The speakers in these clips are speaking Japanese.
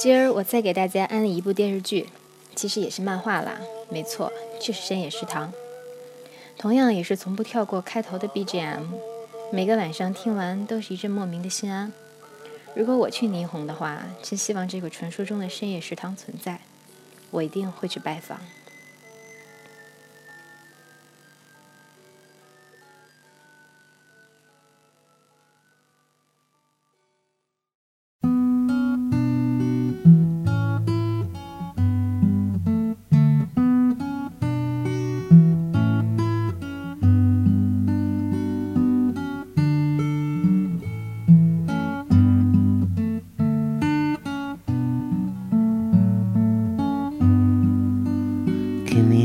今儿我再给大家安利一部电视剧，其实也是漫画啦，没错，就是《深夜食堂》。同样也是从不跳过开头的 BGM，每个晚上听完都是一阵莫名的心安。如果我去霓虹的话，真希望这个传说中的深夜食堂存在，我一定会去拜访。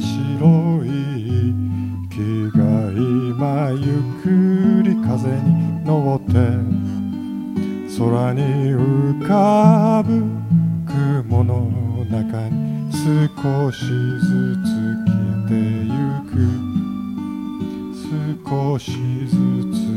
白い。木が今ゆっくり風に乗って空に浮かぶ雲の中に少しずつ消えてゆく。少しずつ